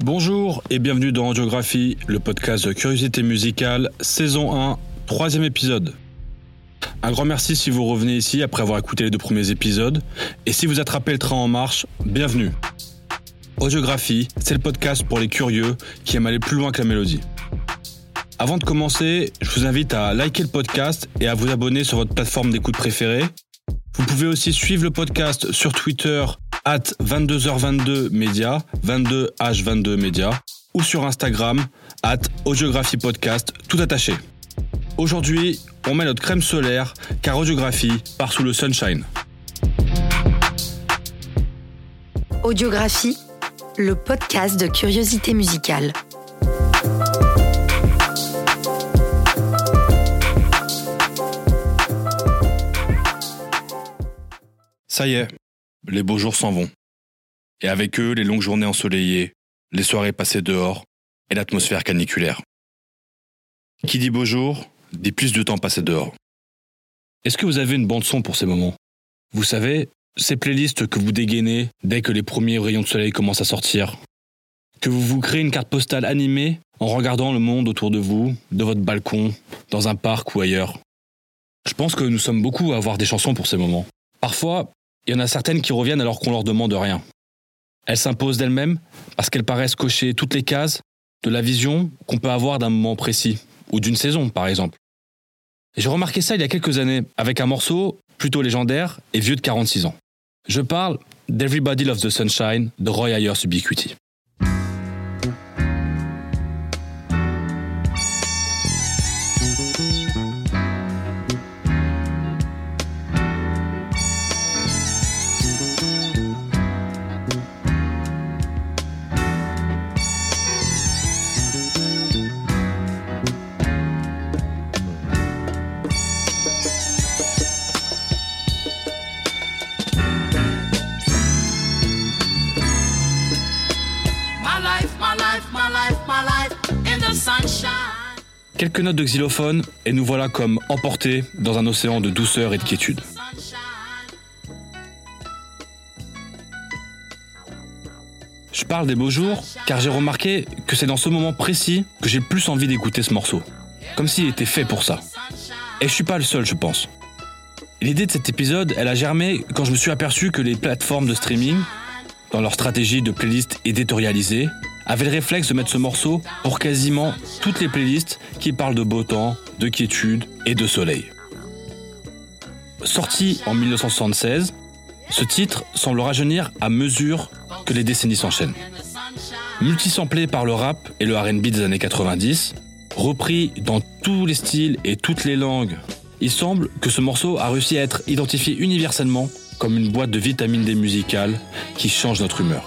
Bonjour et bienvenue dans Audiographie, le podcast de curiosité musicale, saison 1, troisième épisode. Un grand merci si vous revenez ici après avoir écouté les deux premiers épisodes, et si vous attrapez le train en marche, bienvenue. Audiographie, c'est le podcast pour les curieux qui aiment aller plus loin que la mélodie. Avant de commencer, je vous invite à liker le podcast et à vous abonner sur votre plateforme d'écoute préférée. Vous pouvez aussi suivre le podcast sur Twitter at 22h22 Media, 22h22 Media, ou sur Instagram at Audiographie Podcast, tout attaché. Aujourd'hui, on met notre crème solaire car Audiographie part sous le sunshine. Audiographie, le podcast de curiosité musicale. Ça y est, les beaux jours s'en vont. Et avec eux, les longues journées ensoleillées, les soirées passées dehors et l'atmosphère caniculaire. Qui dit beau jour, dit plus de temps passé dehors. Est-ce que vous avez une bande son pour ces moments? Vous savez, ces playlists que vous dégainez dès que les premiers rayons de soleil commencent à sortir. Que vous vous créez une carte postale animée en regardant le monde autour de vous, de votre balcon, dans un parc ou ailleurs. Je pense que nous sommes beaucoup à avoir des chansons pour ces moments. Parfois, il y en a certaines qui reviennent alors qu'on leur demande rien. Elles s'imposent d'elles-mêmes parce qu'elles paraissent cocher toutes les cases de la vision qu'on peut avoir d'un moment précis, ou d'une saison par exemple. J'ai remarqué ça il y a quelques années avec un morceau plutôt légendaire et vieux de 46 ans. Je parle d'Everybody Loves the Sunshine de Roy Ayers Ubiquity. Quelques notes de xylophone et nous voilà comme emportés dans un océan de douceur et de quiétude. Je parle des beaux jours car j'ai remarqué que c'est dans ce moment précis que j'ai le plus envie d'écouter ce morceau. Comme s'il était fait pour ça. Et je suis pas le seul, je pense. L'idée de cet épisode, elle a germé quand je me suis aperçu que les plateformes de streaming, dans leur stratégie de playlist éditorialisée, avaient le réflexe de mettre ce morceau pour quasiment toutes les playlists qui parlent de beau temps, de quiétude et de soleil. Sorti en 1976, ce titre semble rajeunir à mesure que les décennies s'enchaînent. Multisamplé par le rap et le RB des années 90, repris dans tous les styles et toutes les langues, il semble que ce morceau a réussi à être identifié universellement comme une boîte de vitamine D musicale qui change notre humeur.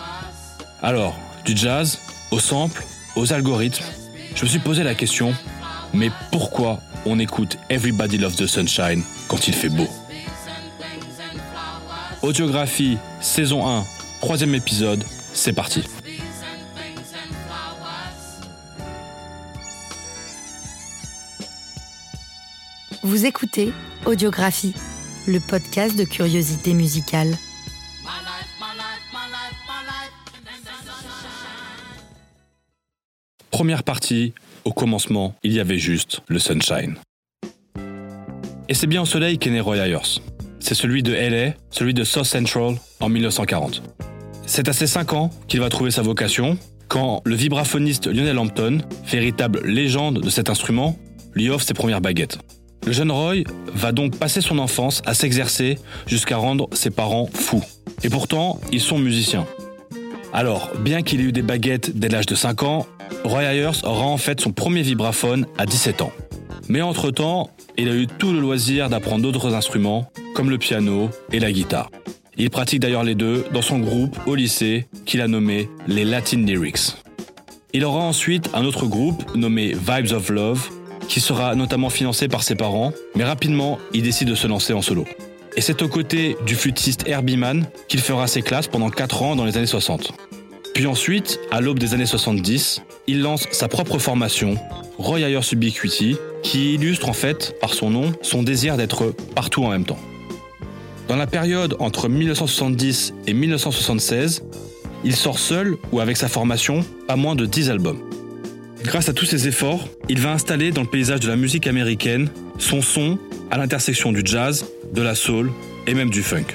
Alors, du jazz, au sample, aux algorithmes, je me suis posé la question, mais pourquoi on écoute Everybody Loves the Sunshine quand il fait beau? Audiographie, saison 1, troisième épisode, c'est parti. Vous écoutez Audiographie, le podcast de curiosité musicale. Première partie, au commencement, il y avait juste le sunshine. Et c'est bien au soleil qu'est né Roy Ayers. C'est celui de LA, celui de South Central en 1940. C'est à ses 5 ans qu'il va trouver sa vocation, quand le vibraphoniste Lionel Hampton, véritable légende de cet instrument, lui offre ses premières baguettes. Le jeune Roy va donc passer son enfance à s'exercer jusqu'à rendre ses parents fous. Et pourtant, ils sont musiciens. Alors, bien qu'il ait eu des baguettes dès l'âge de 5 ans, Roy Ayers aura en fait son premier vibraphone à 17 ans. Mais entre-temps, il a eu tout le loisir d'apprendre d'autres instruments, comme le piano et la guitare. Il pratique d'ailleurs les deux dans son groupe au lycée, qu'il a nommé les Latin Lyrics. Il aura ensuite un autre groupe nommé Vibes of Love, qui sera notamment financé par ses parents, mais rapidement, il décide de se lancer en solo. Et c'est aux côtés du flûtiste Herbie Mann qu'il fera ses classes pendant 4 ans dans les années 60. Puis ensuite, à l'aube des années 70, il lance sa propre formation, Roy Ayers Ubiquity, qui illustre en fait, par son nom, son désir d'être partout en même temps. Dans la période entre 1970 et 1976, il sort seul ou avec sa formation pas moins de 10 albums. Grâce à tous ses efforts, il va installer dans le paysage de la musique américaine son son à l'intersection du jazz, de la soul et même du funk.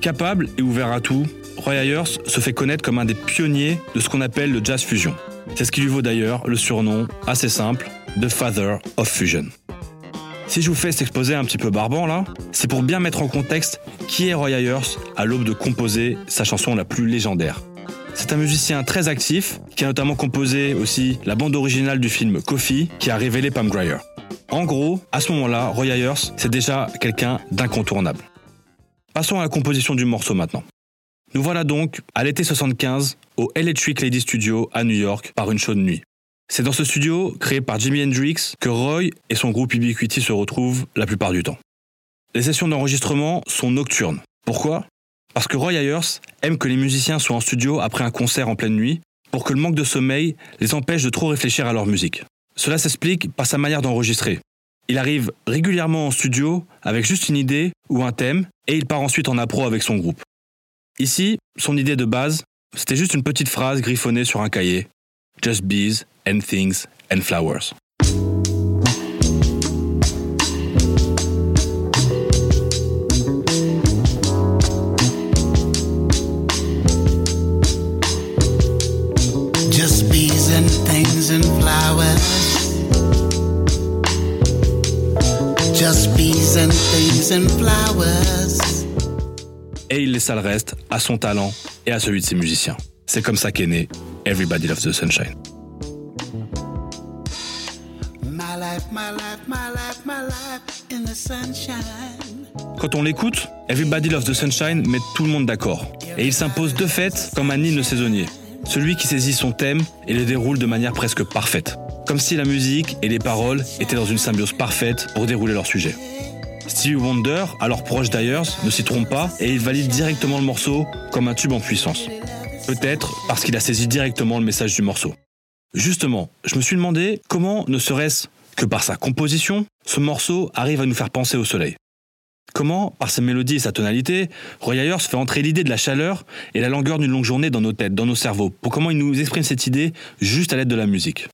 Capable et ouvert à tout, Roy Ayers se fait connaître comme un des pionniers de ce qu'on appelle le jazz fusion. C'est ce qui lui vaut d'ailleurs le surnom, assez simple, de Father of Fusion. Si je vous fais cet exposé un petit peu barbant là, c'est pour bien mettre en contexte qui est Roy Ayers à l'aube de composer sa chanson la plus légendaire. C'est un musicien très actif qui a notamment composé aussi la bande originale du film Coffee qui a révélé Pam Grier. En gros, à ce moment-là, Roy Ayers, c'est déjà quelqu'un d'incontournable. Passons à la composition du morceau maintenant. Nous voilà donc à l'été 75 au Electric Lady Studio à New York par une chaude nuit. C'est dans ce studio, créé par Jimi Hendrix, que Roy et son groupe Ubiquity se retrouvent la plupart du temps. Les sessions d'enregistrement sont nocturnes. Pourquoi? Parce que Roy Ayers aime que les musiciens soient en studio après un concert en pleine nuit, pour que le manque de sommeil les empêche de trop réfléchir à leur musique. Cela s'explique par sa manière d'enregistrer. Il arrive régulièrement en studio avec juste une idée ou un thème, et il part ensuite en appro avec son groupe. Ici, son idée de base, c'était juste une petite phrase griffonnée sur un cahier. Just bees and things and flowers. Just bees and things and flowers. Just bees and things and flowers. Et il laissa le reste à son talent et à celui de ses musiciens. C'est comme ça qu'est né Everybody Loves the Sunshine. Quand on l'écoute, Everybody Loves the Sunshine met tout le monde d'accord. Et il s'impose de fait comme un hymne saisonnier. Celui qui saisit son thème et le déroule de manière presque parfaite. Comme si la musique et les paroles étaient dans une symbiose parfaite pour dérouler leur sujet. Stevie Wonder, alors proche d'Ayers, ne s'y trompe pas et il valide directement le morceau comme un tube en puissance. Peut-être parce qu'il a saisi directement le message du morceau. Justement, je me suis demandé comment, ne serait-ce que par sa composition, ce morceau arrive à nous faire penser au soleil. Comment, par sa mélodie et sa tonalité, Roy Ayers fait entrer l'idée de la chaleur et la longueur d'une longue journée dans nos têtes, dans nos cerveaux, pour comment il nous exprime cette idée juste à l'aide de la musique.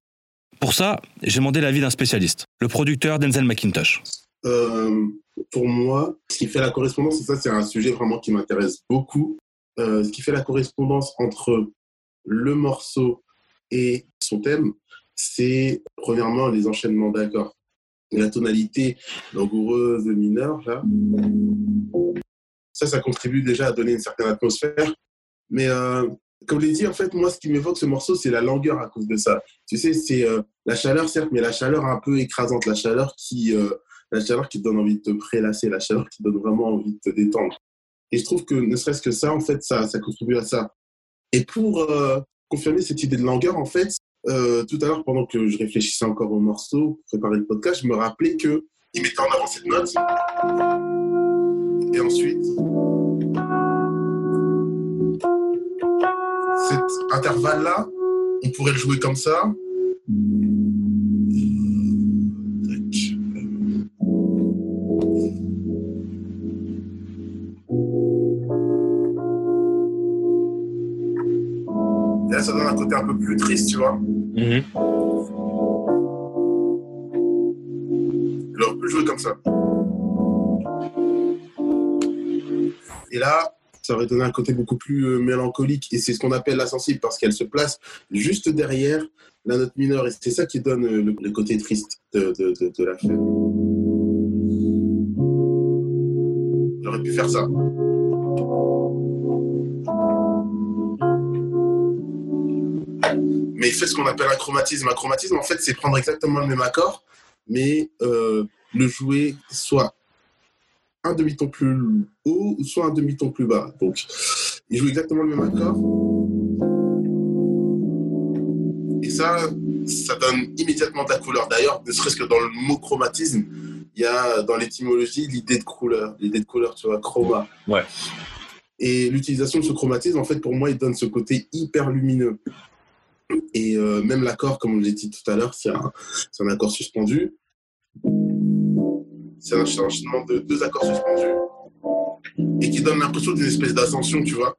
Pour ça, j'ai demandé l'avis d'un spécialiste, le producteur Denzel McIntosh. Euh, pour moi, ce qui fait la correspondance, et ça c'est un sujet vraiment qui m'intéresse beaucoup, euh, ce qui fait la correspondance entre le morceau et son thème, c'est premièrement les enchaînements d'accords. La tonalité langoureuse mineure, là, ça, ça contribue déjà à donner une certaine atmosphère. Mais euh, comme je l'ai dit, en fait, moi, ce qui m'évoque ce morceau, c'est la langueur à cause de ça. Tu sais, c'est euh, la chaleur, certes, mais la chaleur un peu écrasante, la chaleur qui, la chaleur qui te donne envie de te prélasser, la chaleur qui te donne vraiment envie de te détendre. Et je trouve que ne serait-ce que ça, en fait, ça, contribue à ça. Et pour euh, confirmer cette idée de langueur, en fait, euh, tout à l'heure, pendant que je réfléchissais encore au morceau, pour préparer le podcast, je me rappelais que il mettait en avant cette note. Et ensuite, cet intervalle-là, on pourrait le jouer comme ça. Ça donne un côté un peu plus triste, tu vois. Mhm. Il aurait pu le jouer comme ça. Et là, ça aurait donné un côté beaucoup plus euh, mélancolique. Et c'est ce qu'on appelle la sensible parce qu'elle se place juste derrière la note mineure. Et c'est ça qui donne euh, le, le côté triste de, de, de, de la fête. J'aurais pu faire ça. Mais il fait ce qu'on appelle un chromatisme. Un chromatisme, en fait, c'est prendre exactement le même accord, mais euh, le jouer soit un demi-ton plus haut ou soit un demi-ton plus bas. Donc, il joue exactement le même accord. Et ça, ça donne immédiatement de la couleur. D'ailleurs, ne serait-ce que dans le mot chromatisme, il y a dans l'étymologie l'idée de couleur, l'idée de couleur, tu vois, chroma. Ouais. Et l'utilisation de ce chromatisme, en fait, pour moi, il donne ce côté hyper lumineux. Et euh, même l'accord, comme je l'ai dit tout à l'heure, c'est un, accord suspendu. C'est un enchaînement de deux accords suspendus. et qui donne l'impression d'une espèce d'ascension, tu vois.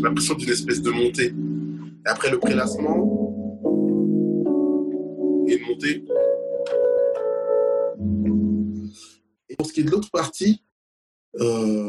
L'impression d'une espèce de montée. Et après le prélassement et une montée. Et pour ce qui est de l'autre partie, euh,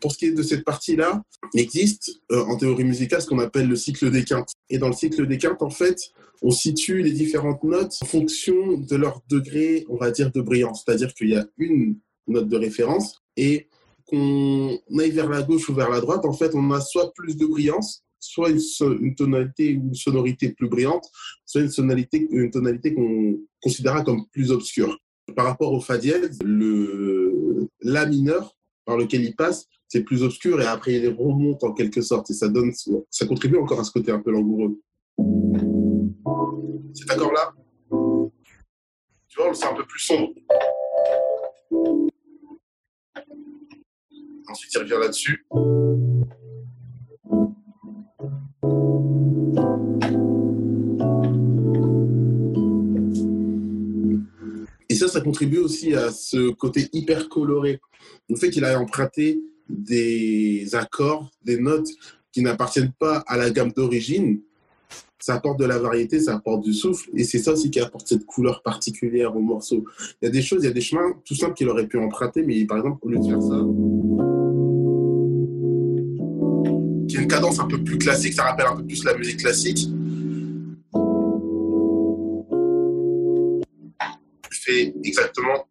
Pour ce qui est de cette partie-là, il existe euh, en théorie musicale ce qu'on appelle le cycle des quintes. Et dans le cycle des quintes, en fait, on situe les différentes notes en fonction de leur degré, on va dire, de brillance. C'est-à-dire qu'il y a une note de référence et qu'on aille vers la gauche ou vers la droite, en fait, on a soit plus de brillance, soit une, tonalité ou une sonorité plus brillante, soit une tonalité, une tonalité qu'on considérera comme plus obscure. Par rapport au fa dièse, le la mineur par lequel il passe, c'est plus obscur et après il remonte en quelque sorte et ça donne, ça contribue encore à ce côté un peu langoureux. Cet accord-là, tu vois, c'est un peu plus sombre. Ensuite, il revient là-dessus. Et ça, ça contribue aussi à ce côté hyper coloré. Le fait qu'il a emprunté des accords, des notes qui n'appartiennent pas à la gamme d'origine, ça apporte de la variété, ça apporte du souffle, et c'est ça aussi qui apporte cette couleur particulière au morceau. Il y a des choses, il y a des chemins tout simples qu'il aurait pu emprunter, mais par exemple, au lieu de faire ça, qui a une cadence un peu plus classique, ça rappelle un peu plus la musique classique. fait exactement.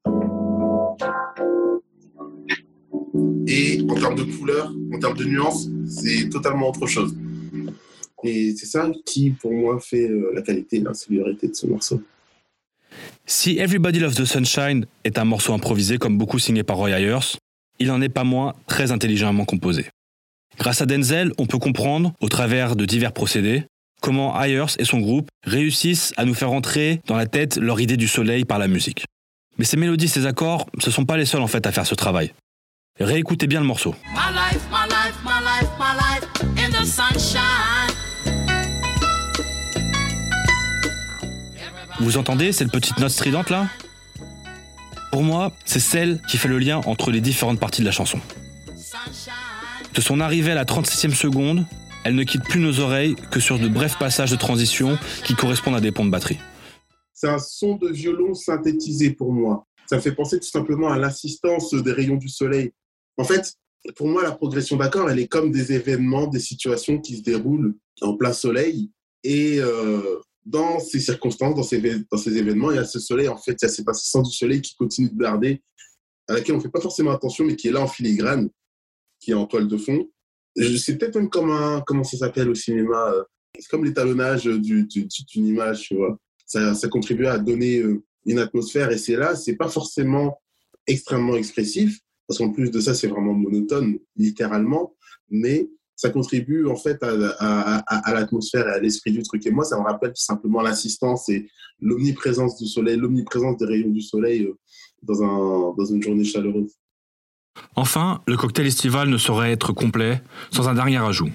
Et en termes de couleur, en termes de nuances, c'est totalement autre chose. Et c'est ça qui, pour moi, fait euh, la qualité et la singularité de ce morceau. Si Everybody Loves the Sunshine est un morceau improvisé comme beaucoup signé par Roy Ayers, il n'en est pas moins très intelligemment composé. Grâce à Denzel, on peut comprendre, au travers de divers procédés, comment Ayers et son groupe réussissent à nous faire entrer dans la tête leur idée du soleil par la musique. Mais ces mélodies, ces accords, ce sont pas les seuls en fait à faire ce travail. Réécoutez bien le morceau. My life, my life, my life, my life in the sunshine. Vous entendez cette petite note stridente là? Pour moi, c'est celle qui fait le lien entre les différentes parties de la chanson. Sunshine. De son arrivée à la 36e seconde, elle ne quitte plus nos oreilles que sur de brefs passages de transition qui correspondent à des ponts de batterie. C'est un son de violon synthétisé pour moi. Ça me fait penser tout simplement à l'assistance des rayons du soleil. En fait, pour moi, la progression d'accords, elle est comme des événements, des situations qui se déroulent en plein soleil. Et euh, dans ces circonstances, dans ces, dans ces événements, il y a ce soleil, en fait, il y a cette assistance du soleil qui continue de barder, à laquelle on ne fait pas forcément attention, mais qui est là en filigrane, qui est en toile de fond. C'est peut-être même comme un, comment ça s'appelle au cinéma, euh, c'est comme l'étalonnage du- du- du- d'une image, tu vois. Ça, ça contribue à donner euh, une atmosphère, et c'est là, c'est pas forcément extrêmement expressif, parce qu'en plus de ça, c'est vraiment monotone, littéralement, mais ça contribue en fait à, à, à, à l'atmosphère et à l'esprit du truc. Et moi, ça me rappelle tout simplement l'assistance et l'omniprésence du soleil, l'omniprésence des rayons du soleil euh, dans, un, dans une journée chaleureuse. Enfin, le cocktail estival ne saurait être complet sans un dernier ajout.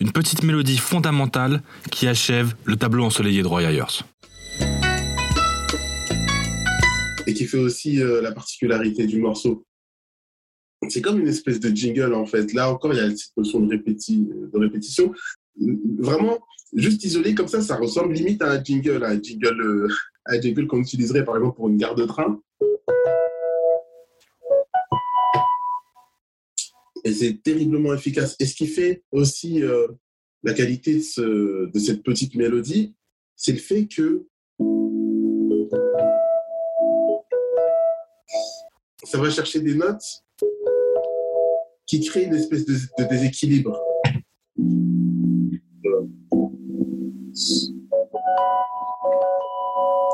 Une petite mélodie fondamentale qui achève le tableau ensoleillé de Roy Ayers. et qui fait aussi euh, la particularité du morceau. C'est comme une espèce de jingle en fait. Là encore, il y a cette notion de, de répétition. Vraiment, juste isolé comme ça, ça ressemble limite à un jingle, à un jingle, euh, jingle qu'on utiliserait par exemple pour une gare de train. Et c'est terriblement efficace. Et ce qui fait aussi euh, la qualité de cette petite mélodie, c'est le fait que ça va chercher des notes qui créent une espèce de, déséquilibre.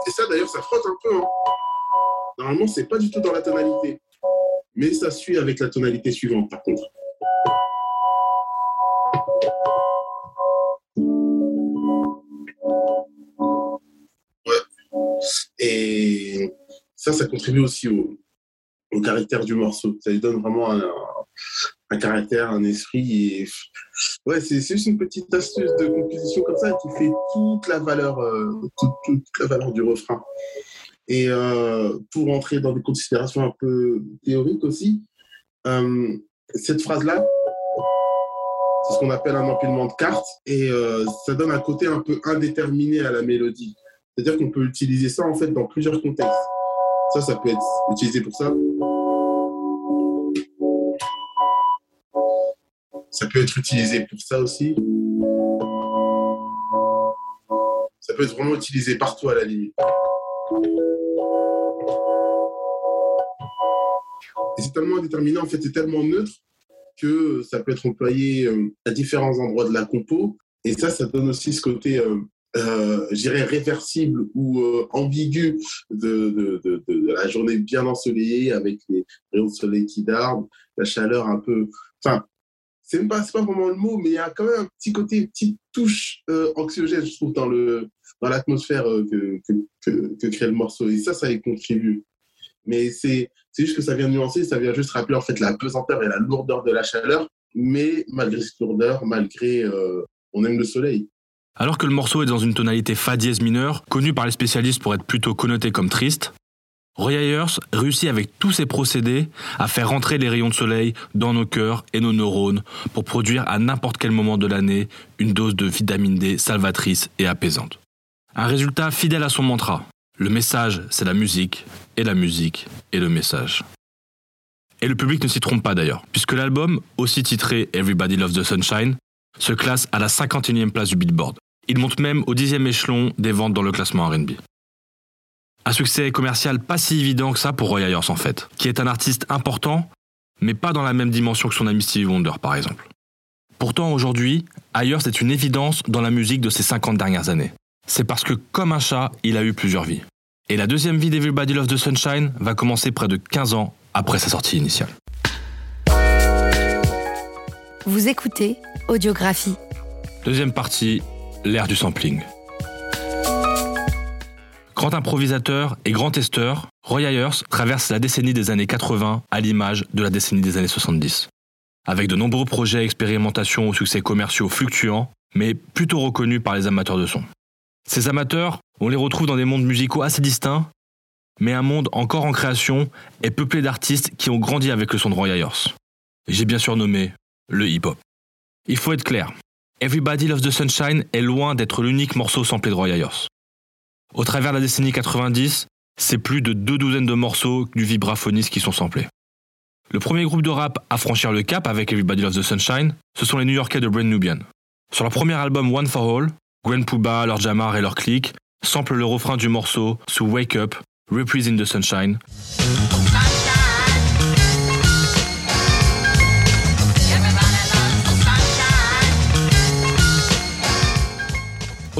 Et ça, d'ailleurs, ça frotte un peu. hein. Normalement, c'est pas du tout dans la tonalité. Mais ça suit avec la tonalité suivante, par contre. Ouais. Et ça, ça contribue aussi au, au caractère du morceau. Ça lui donne vraiment un, un caractère, un esprit. Ouais, c'est juste une petite astuce de composition comme ça qui fait toute la valeur, euh, toute, la valeur du refrain. Et euh, pour entrer dans des considérations un peu théoriques aussi, euh, cette phrase-là, c'est ce qu'on appelle un empilement de cartes et ça donne un côté un peu indéterminé à la mélodie. C'est-à-dire qu'on peut utiliser ça en fait dans plusieurs contextes. Ça, ça peut être utilisé pour ça. Ça peut être utilisé pour ça aussi. Ça peut être vraiment utilisé partout à la limite. Et c'est tellement indéterminé, en fait, c'est tellement neutre que ça peut être employé euh, à différents endroits de la compo. Et ça, ça donne aussi ce côté, euh, euh, je dirais, réversible ou euh, ambigu de, la journée bien ensoleillée avec les rayons de soleil qui dardent, la chaleur un peu. C'est même pas, vraiment le mot, mais il y a quand même un petit côté, une petite touche euh, anxiogène, je trouve, dans le dans l'atmosphère euh, que, que, crée le morceau. Et ça, ça y contribue. Mais c'est juste que ça vient nuancer, ça vient juste rappeler en fait la pesanteur et la lourdeur de la chaleur. Mais malgré cette lourdeur, malgré euh, on aime le soleil. Alors que le morceau est dans une tonalité fa dièse mineur, connue par les spécialistes pour être plutôt connoté comme triste, Roy Ayers réussit avec tous ses procédés à faire rentrer les rayons de soleil dans nos cœurs et nos neurones pour produire à n'importe quel moment de l'année une dose de vitamine D salvatrice et apaisante. Un résultat fidèle à son mantra. Le message, c'est la musique, et la musique est le message. Et le public ne s'y trompe pas d'ailleurs, puisque l'album, aussi titré Everybody Loves the Sunshine, se classe à la 51e place du Billboard. Il monte même au 10e échelon des ventes dans le classement RB. Un succès commercial pas si évident que ça pour Roy Ayers en fait, qui est un artiste important, mais pas dans la même dimension que son ami Stevie Wonder par exemple. Pourtant aujourd'hui, Ayers est une évidence dans la musique de ces 50 dernières années. C'est parce que comme un chat, il a eu plusieurs vies. Et la deuxième vie d'Everybody Loves the Sunshine va commencer près de 15 ans après sa sortie initiale. Vous écoutez Audiographie. Deuxième partie, l'ère du sampling. Grand improvisateur et grand testeur, Roy Ayers traverse la décennie des années 80 à l'image de la décennie des années 70. Avec de nombreux projets et expérimentations aux succès commerciaux fluctuants, mais plutôt reconnus par les amateurs de son. Ces amateurs, on les retrouve dans des mondes musicaux assez distincts, mais un monde encore en création et peuplé d'artistes qui ont grandi avec le son de Roy Ayers. J'ai bien sûr nommé le hip-hop. Il faut être clair, Everybody Loves the Sunshine est loin d'être l'unique morceau samplé de Roy Ayers. Au travers de la décennie 90, c'est plus de deux douzaines de morceaux du vibraphoniste qui sont samplés. Le premier groupe de rap à franchir le cap avec Everybody Loves the Sunshine, ce sont les New-Yorkais de Brand Nubian. Sur leur premier album One for All, Gwen Pooba, leur Jamar et leur clique samplent le refrain du morceau sous Wake Up, Reprise in the Sunshine,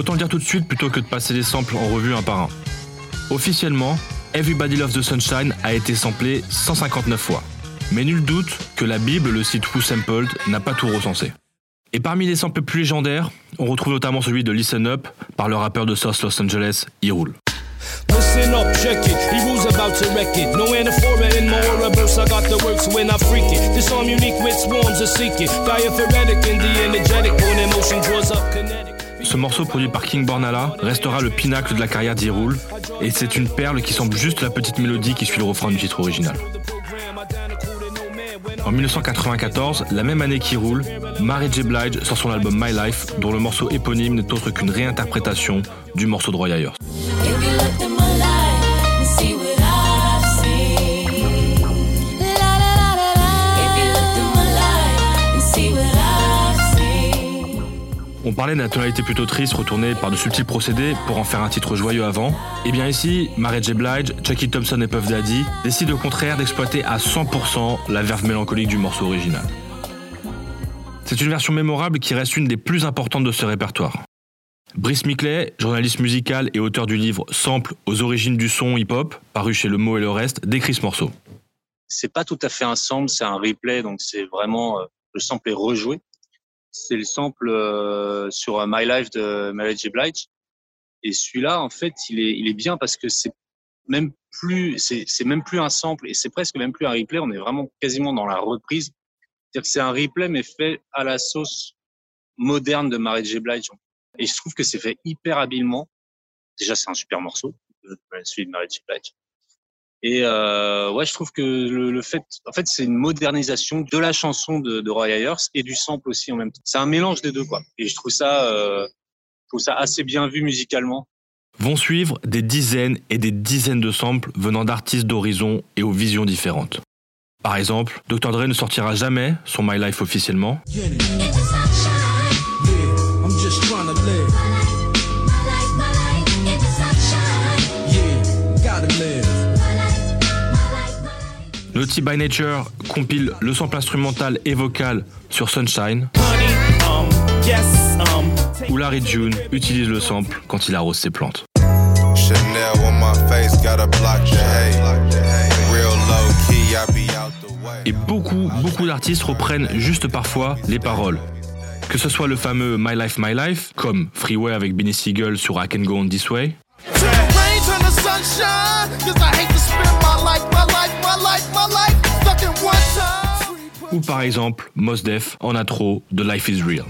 Autant le dire tout de suite plutôt que de passer les samples en revue un par un. Officiellement, Everybody Loves the Sunshine a été samplé 159 fois. Mais nul doute que la Bible, le site Who Sampled, n'a pas tout recensé. Et parmi les samples plus légendaires, on retrouve notamment celui de Listen Up par le rappeur de South Los Angeles, E-Rule. Listen up, check it. He about to wreck it. No. I got the works when I freak. This arm unique with swarms of seek it. Diaphoretic and the energetic. Born in motion draws up. Ce morceau produit par King Bornala restera le pinacle de la carrière d'E-Rule, et c'est une perle qui semble juste la petite mélodie qui suit le refrain du titre original. En 1994, la même année qu'E-Rule, Mary J. Blige sort son album My Life, dont le morceau éponyme n'est autre qu'une réinterprétation du morceau de Roy Ayers. On parlait de la tonalité plutôt triste retournée par de subtils procédés pour en faire un titre joyeux avant. Et bien ici, Mary J. Blige, Chucky Thompson et Puff Daddy décident au contraire d'exploiter à 100% la verve mélancolique du morceau original. C'est une version mémorable qui reste une des plus importantes de ce répertoire. Brice Miclet, journaliste musical et auteur du livre Sample aux origines du son hip-hop, paru chez Le Mot et le Reste, décrit ce morceau. c'est pas tout à fait un sample, c'est un replay, donc c'est vraiment euh, le sample est rejoué. C'est le sample euh, sur euh, My Life de Mary J. Blige. Et celui-là, en fait, il est, il est bien parce que c'est même plus, c'est, même plus un sample et c'est presque même plus un replay. On est vraiment quasiment dans la reprise. C'est-à-dire que c'est un replay, mais fait à la sauce moderne de Mary J. Blige. Et je trouve que c'est fait hyper habilement. Déjà, c'est un super morceau, euh, celui de Mary J. Blige. Et euh, ouais, je trouve que le, le fait, en fait, c'est une modernisation de la chanson de, de Roy Ayers et du sample aussi en même temps. C'est un mélange des deux, quoi. Et je trouve ça, euh, je trouve ça assez bien vu musicalement. Vont suivre des dizaines et des dizaines de samples venant d'artistes d'horizons et aux visions différentes. Par exemple, Dr. Dre ne sortira jamais son My Life officiellement, Yeah, Naughty by Nature compile le sample instrumental et vocal sur Sunshine, où Larry June utilise le sample quand il arrose ses plantes. Et beaucoup, beaucoup d'artistes reprennent juste parfois les paroles. Que ce soit le fameux My Life, My Life, comme Freeway avec Benny Siegel sur I Can Go On This Way, ou par exemple Mos Def en intro de Life Is Real.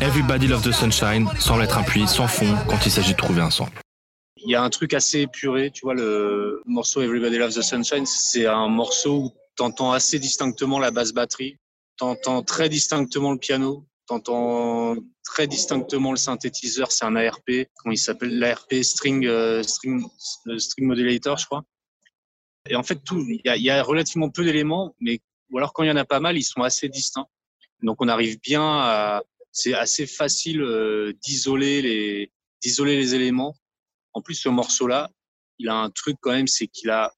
Everybody Loves the Sunshine semble être un puits sans fond quand il s'agit de trouver un sample. Il y a un truc assez épuré, tu vois, le morceau Everybody Loves the Sunshine, c'est un morceau où t'entends assez distinctement la basse batterie, t'entends très distinctement le piano, t'entends très distinctement le synthétiseur, c'est un ARP, comment il s'appelle? L'ARP String, euh, string, euh, string Modulator, je crois. Et en fait, il y a, relativement peu d'éléments, mais ou alors quand il y en a pas mal, ils sont assez distincts. Donc on arrive bien à, c'est assez facile euh, d'isoler les, d'isoler les éléments. En plus, ce morceau-là, il a un truc quand même, c'est qu'il a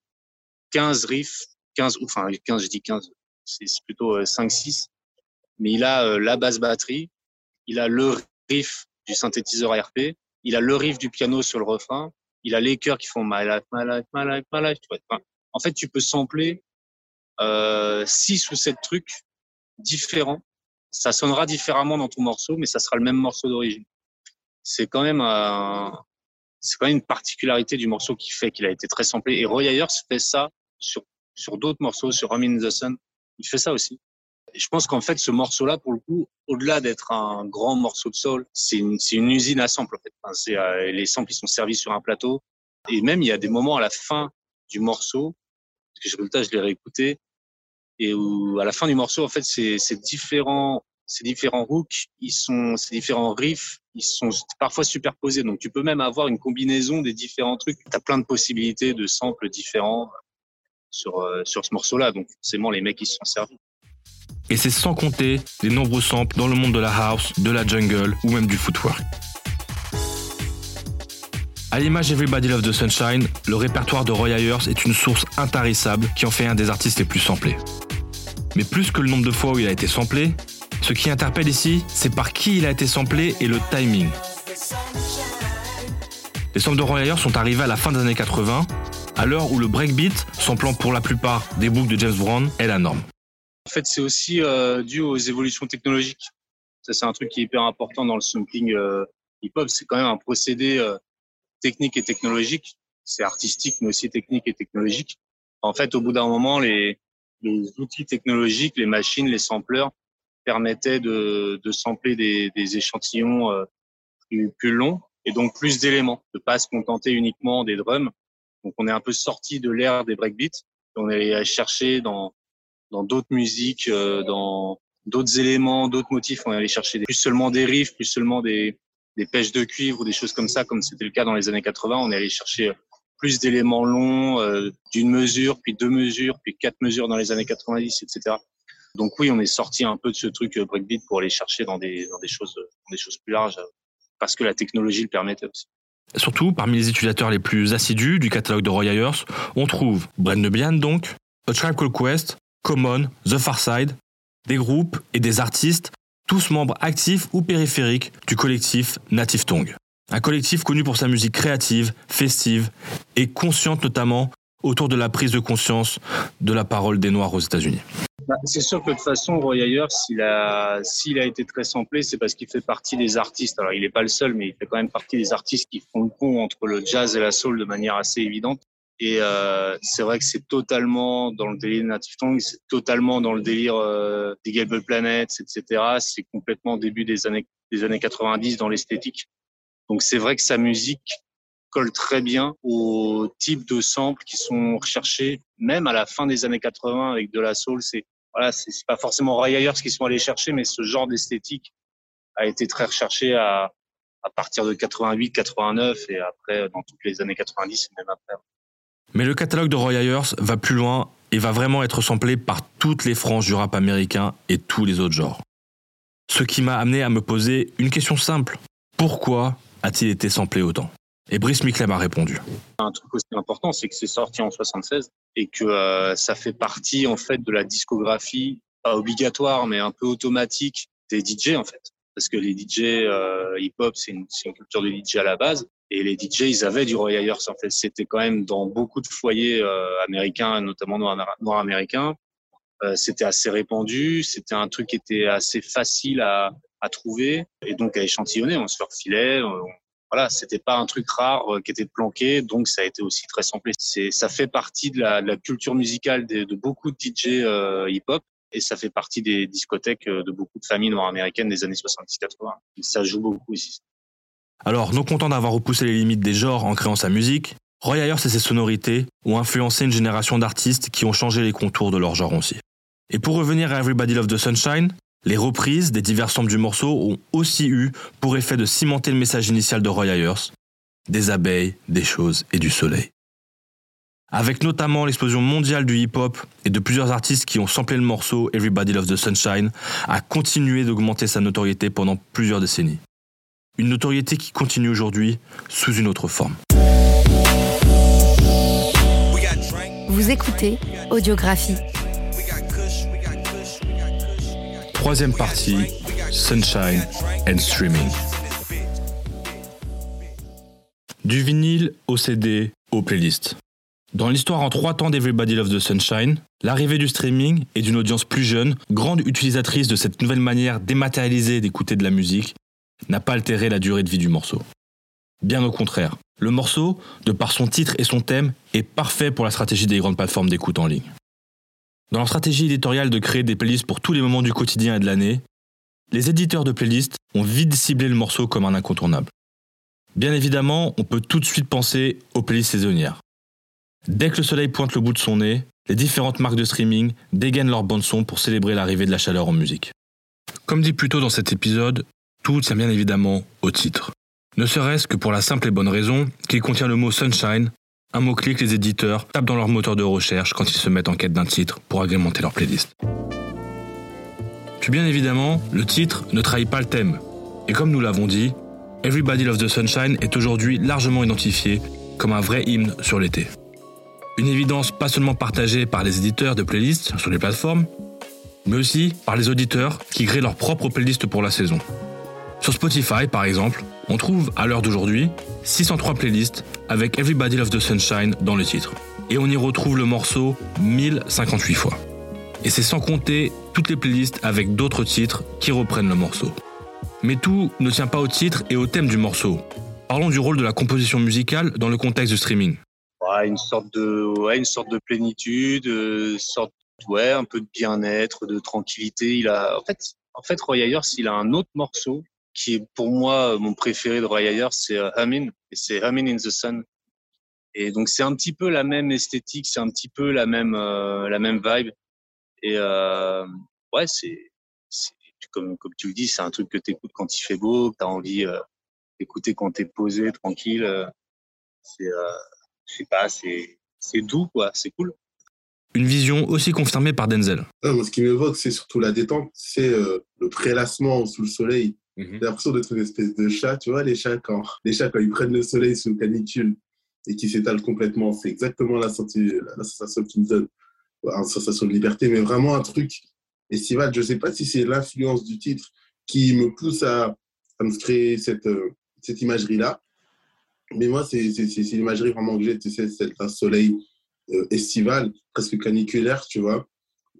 15 riffs, 15, enfin 15, je dis 15, c'est c'est plutôt 5-6, mais il a euh, la basse batterie, il a le riff du synthétiseur ARP, il a le riff du piano sur le refrain, il a les chœurs qui font My Life, My Life, My Life, My Life. en fait, tu peux sampler euh, 6 ou 7 trucs différents. Ça sonnera différemment dans ton morceau, mais ça sera le même morceau d'origine. C'est quand même c'est quand même une particularité du morceau qui fait qu'il a été très samplé. Et Roy Ayers fait ça sur, sur d'autres morceaux, sur Hum in the Sun. Il fait ça aussi. Je pense qu'en fait, ce morceau-là, pour le coup, au-delà d'être un grand morceau de soul, c'est une, une usine à samples, en fait. C'est, euh, les samples, ils sont servis sur un plateau. Et même, il y a des moments à la fin du morceau, parce que je, je l'ai réécouté, et où, à la fin du morceau, en fait, c'est, différents, ces différents hooks, ils sont, ces différents riffs, ils sont parfois superposés. Donc, tu peux même avoir une combinaison des différents trucs. Tu as plein de possibilités de samples différents sur, euh, sur ce morceau-là. Donc, forcément, les mecs, ils se sont servis. Et c'est sans compter les nombreux samples dans le monde de la house, de la jungle ou même du footwork. À l'image Everybody Love the Sunshine, le répertoire de Roy Ayers est une source intarissable qui en fait un des artistes les plus samplés. Mais plus que le nombre de fois où il a été samplé, ce qui interpelle ici, c'est par qui il a été samplé et le timing. Les samples de Roy Ayers sont arrivés à la fin des années 80, à l'heure où le breakbeat, samplant pour la plupart des books de James Brown, est la norme. Fait, c'est aussi euh, dû aux évolutions technologiques. Ça, c'est un truc qui est hyper important dans le sampling euh, hip-hop. C'est quand même un procédé euh, technique et technologique. C'est artistique, mais aussi technique et technologique. En fait, au bout d'un moment, les, outils technologiques, les machines, les sampleurs permettaient de, sampler des, échantillons plus, plus longs et donc plus d'éléments, de pas se contenter uniquement des drums. Donc, on est un peu sorti de l'ère des breakbeats. On est allé chercher dans dans d'autres musiques, euh, dans d'autres éléments, d'autres motifs. On est allé chercher des, plus seulement des riffs, plus seulement des, pêches de cuivre ou des choses comme ça, comme c'était le cas dans les années 80. On est allé chercher plus d'éléments longs, euh, d'une mesure, puis deux mesures, puis quatre mesures dans les années 90, etc. Donc oui, on est sorti un peu de ce truc euh, breakbeat pour aller chercher dans des, dans des choses, des choses plus larges, euh, parce que la technologie le permettait aussi. Surtout, parmi les utilisateurs les plus assidus du catalogue de Roy Ayers, on trouve Bren Nebian donc, A Tribe Called Quest, Common, The Far Side, des groupes et des artistes, tous membres actifs ou périphériques du collectif Native Tongue. Un collectif connu pour sa musique créative, festive et consciente notamment autour de la prise de conscience de la parole des Noirs aux États-Unis. Bah, c'est sûr que de toute façon, Roy Ayers, s'il a, s'il a été très samplé, c'est parce qu'il fait partie des artistes. Alors, il n'est pas le seul, mais il fait quand même partie des artistes qui font le pont entre le jazz et la soul de manière assez évidente. Et euh, c'est vrai que c'est totalement dans le délire Native Tongue, c'est totalement dans le délire euh, des Gable Planets, etc. C'est complètement début des années des années 90 dans l'esthétique. Donc c'est vrai que sa musique colle très bien au type de samples qui sont recherchés, même à la fin des années 80 avec de la soul. C'est voilà, c'est pas forcément Ray Ayers qui sont allés chercher, mais ce genre d'esthétique a été très recherché à, à partir de 88, 89 et après dans toutes les années 90 et même après. Mais le catalogue de Roy Ayers va plus loin et va vraiment être samplé par toutes les franges du rap américain et tous les autres genres. Ce qui m'a amené à me poser une question simple. Pourquoi a-t-il été samplé autant? Et Brice Micklem a répondu. Un truc aussi important, c'est que c'est sorti en 76 et que euh, ça fait partie en fait de la discographie, pas obligatoire mais un peu automatique des DJ en fait. Parce que les DJ euh, hip-hop, c'est une, culture de DJ à la base. Et les DJ, ils avaient du Roy Ayers. En fait, c'était quand même dans beaucoup de foyers euh, américains, notamment noirs américains. Euh, c'était assez répandu. C'était un truc qui était assez facile à, à trouver et donc à échantillonner. On se le refilait. on- voilà, c'était pas un truc rare euh, qui était planqué, donc ça a été aussi très samplé. C'est, ça fait partie de la, de la culture musicale de, de beaucoup de DJ euh, hip-hop et ça fait partie des discothèques euh, de beaucoup de familles noires américaines des années 70-80. Ça joue beaucoup ici. Alors, non content d'avoir repoussé les limites des genres en créant sa musique, Roy Ayers et ses sonorités ont influencé une génération d'artistes qui ont changé les contours de leur genre aussi. Et pour revenir à Everybody Love the Sunshine, les reprises des divers samples du morceau ont aussi eu pour effet de cimenter le message initial de Roy Ayers, des abeilles, des choses et du soleil. Avec notamment l'explosion mondiale du hip-hop et de plusieurs artistes qui ont samplé le morceau Everybody Love the Sunshine, a continué d'augmenter sa notoriété pendant plusieurs décennies. Une notoriété qui continue aujourd'hui sous une autre forme. Vous écoutez Audiographie. Troisième partie, Sunshine and Streaming. Du vinyle au CD aux playlists. Dans l'histoire en trois temps d'Everybody Love the Sunshine, l'arrivée du streaming et d'une audience plus jeune, grande utilisatrice de cette nouvelle manière dématérialisée d'écouter de la musique, n'a pas altéré la durée de vie du morceau. Bien au contraire, le morceau, de par son titre et son thème, est parfait pour la stratégie des grandes plateformes d'écoute en ligne. Dans leur stratégie éditoriale de créer des playlists pour tous les moments du quotidien et de l'année, les éditeurs de playlists ont vite ciblé le morceau comme un incontournable. Bien évidemment, on peut tout de suite penser aux playlists saisonnières. Dès que le soleil pointe le bout de son nez, les différentes marques de streaming dégainent leur bande-son pour célébrer l'arrivée de la chaleur en musique. Comme dit plus tôt dans cet épisode, tout tient bien évidemment au titre. Ne serait-ce que pour la simple et bonne raison qu'il contient le mot sunshine, un mot-clé que les éditeurs tapent dans leur moteur de recherche quand ils se mettent en quête d'un titre pour agrémenter leur playlist. Puis bien évidemment, le titre ne trahit pas le thème. Et comme nous l'avons dit, Everybody Loves the Sunshine est aujourd'hui largement identifié comme un vrai hymne sur l'été. Une évidence pas seulement partagée par les éditeurs de playlists sur les plateformes, mais aussi par les auditeurs qui créent leur propre playlist pour la saison. Sur Spotify, par exemple, on trouve à l'heure d'aujourd'hui 603 playlists avec Everybody Loves the Sunshine dans le titre. Et on y retrouve le morceau 1058 fois. Et c'est sans compter toutes les playlists avec d'autres titres qui reprennent le morceau. Mais tout ne tient pas au titre et au thème du morceau. Parlons du rôle de la composition musicale dans le contexte du streaming. Une sorte de, plénitude, euh, un peu de bien-être, de tranquillité. En fait, en fait, Roy Ayers, il a un autre morceau qui est pour moi euh, mon préféré de Roy Ayers, c'est euh, Humming, et c'est Humming in the Sun. Et donc c'est un petit peu la même esthétique, c'est un petit peu la même, euh, la même vibe. Et euh, ouais, c'est, comme, comme tu le dis, c'est un truc que tu écoutes quand il fait beau, que tu as envie euh, d'écouter quand tu es posé, tranquille. c'est, euh, je sais pas, c'est, c'est doux, quoi, c'est cool. Une vision aussi confirmée par Denzel. Ah, moi, ce qui m'évoque, c'est surtout la détente, c'est euh, le prélassement sous le soleil. J'ai l'impression d'être une espèce de chat, tu vois, les chats quand, les chats quand ils prennent le soleil sous canicule et qui s'étalent complètement, c'est exactement la, senti- sensation qu'ils me donne. Une sensation de liberté, mais vraiment un truc estival. Je ne sais pas si c'est l'influence du titre qui me pousse à, à me créer cette, euh, cette imagerie-là. Mais moi, c'est l'imagerie vraiment que j'ai, tu sais, c'est un soleil euh, estival, presque caniculaire, tu vois,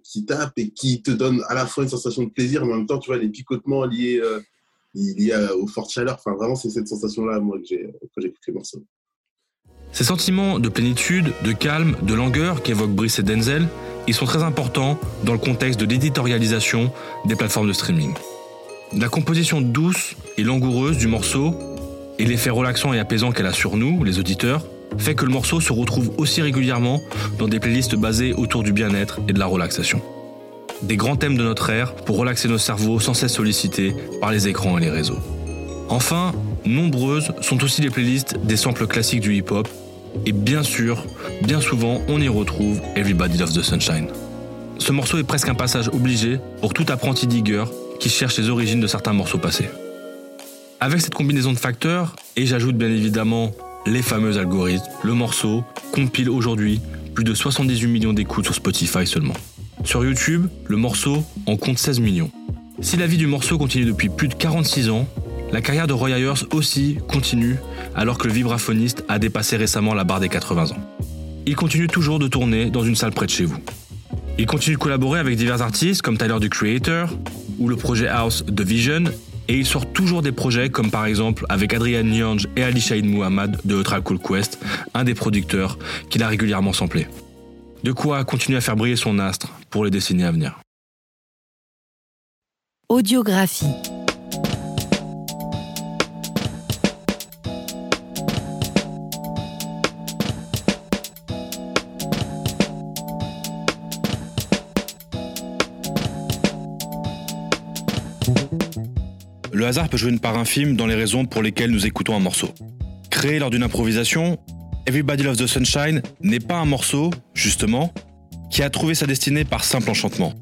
qui tape et qui te donne à la fois une sensation de plaisir, mais en même temps, tu vois, les picotements liés, euh, liés à- aux fortes chaleurs. Enfin, vraiment, c'est cette sensation-là, moi, que j'ai quand j'écoute les morceaux. Ces sentiments de plénitude, de calme, de langueur qu'évoquent Brice et Denzel, ils sont très importants dans le contexte de l'éditorialisation des plateformes de streaming. La composition douce et langoureuse du morceau et l'effet relaxant et apaisant qu'elle a sur nous, les auditeurs, fait que le morceau se retrouve aussi régulièrement dans des playlists basées autour du bien-être et de la relaxation. Des grands thèmes de notre ère pour relaxer nos cerveaux sans cesse sollicités par les écrans et les réseaux. Enfin, nombreuses sont aussi les playlists des samples classiques du hip-hop, et bien sûr, bien souvent, on y retrouve Everybody Loves the Sunshine. Ce morceau est presque un passage obligé pour tout apprenti digger qui cherche les origines de certains morceaux passés. Avec cette combinaison de facteurs, et j'ajoute bien évidemment les fameux algorithmes, le morceau compile aujourd'hui plus de 78 millions d'écoutes sur Spotify seulement. Sur YouTube, le morceau en compte 16 millions. Si la vie du morceau continue depuis plus de 46 ans, la carrière de Roy Ayers aussi continue alors que le vibraphoniste a dépassé récemment la barre des 80 ans. Il continue toujours de tourner dans une salle près de chez vous. Il continue de collaborer avec divers artistes comme Tyler the Creator ou le projet House The Vision et il sort toujours des projets comme par exemple avec Adrian Nyange et Ali Shahid Muhammad de Ultra Cool Quest, un des producteurs qu'il a régulièrement samplé. De quoi continuer à faire briller son astre pour les décennies à venir. Audiographie. Le hasard peut jouer une part infime dans les raisons pour lesquelles nous écoutons un morceau. Créé lors d'une improvisation, Everybody Loves the Sunshine n'est pas un morceau, justement, qui a trouvé sa destinée par simple enchantement.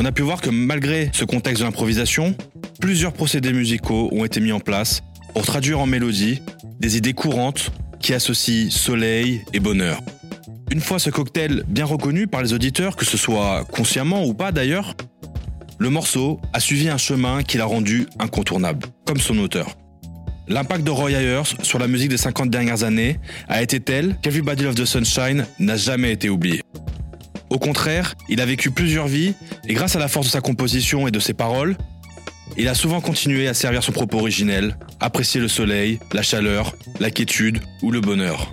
On a pu voir que malgré ce contexte de l'improvisation, plusieurs procédés musicaux ont été mis en place pour traduire en mélodie des idées courantes qui associent soleil et bonheur. Une fois ce cocktail bien reconnu par les auditeurs, que ce soit consciemment ou pas d'ailleurs, le morceau a suivi un chemin qui l'a rendu incontournable, comme son auteur. L'impact de Roy Ayers sur la musique des 50 dernières années a été tel qu'Everybody Love the Sunshine n'a jamais été oublié. Au contraire, il a vécu plusieurs vies et grâce à la force de sa composition et de ses paroles, il a souvent continué à servir son propos originel, apprécier le soleil, la chaleur, la quiétude ou le bonheur.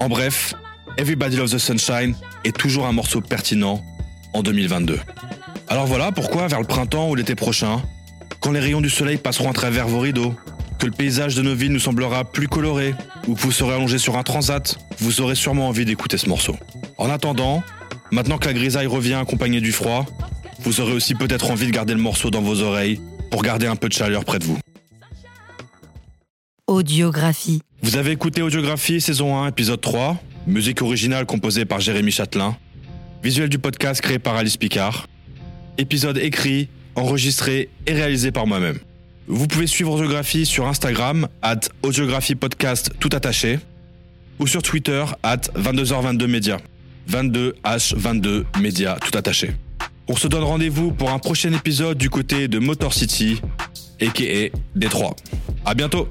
En bref, Everybody Loves the Sunshine est toujours un morceau pertinent en 2022. Alors voilà pourquoi vers le printemps ou l'été prochain, quand les rayons du soleil passeront à travers vos rideaux, que le paysage de nos villes nous semblera plus coloré, ou que vous serez allongé sur un transat, vous aurez sûrement envie d'écouter ce morceau. En attendant, maintenant que la grisaille revient accompagnée du froid, vous aurez aussi peut-être envie de garder le morceau dans vos oreilles pour garder un peu de chaleur près de vous. Audiographie. Vous avez écouté Audiographie saison 1 épisode 3, musique originale composée par Jérémy Châtelain, visuel du podcast créé par Alice Picard, épisode écrit, enregistré et réalisé par moi-même. Vous pouvez suivre Audiographie sur Instagram, at Audiographie Podcast tout attaché, ou sur Twitter, at 22h22 Média. 22H22 Média tout attaché. On se donne rendez-vous pour un prochain épisode du côté de Motor City, a.k.a. Détroit. À bientôt!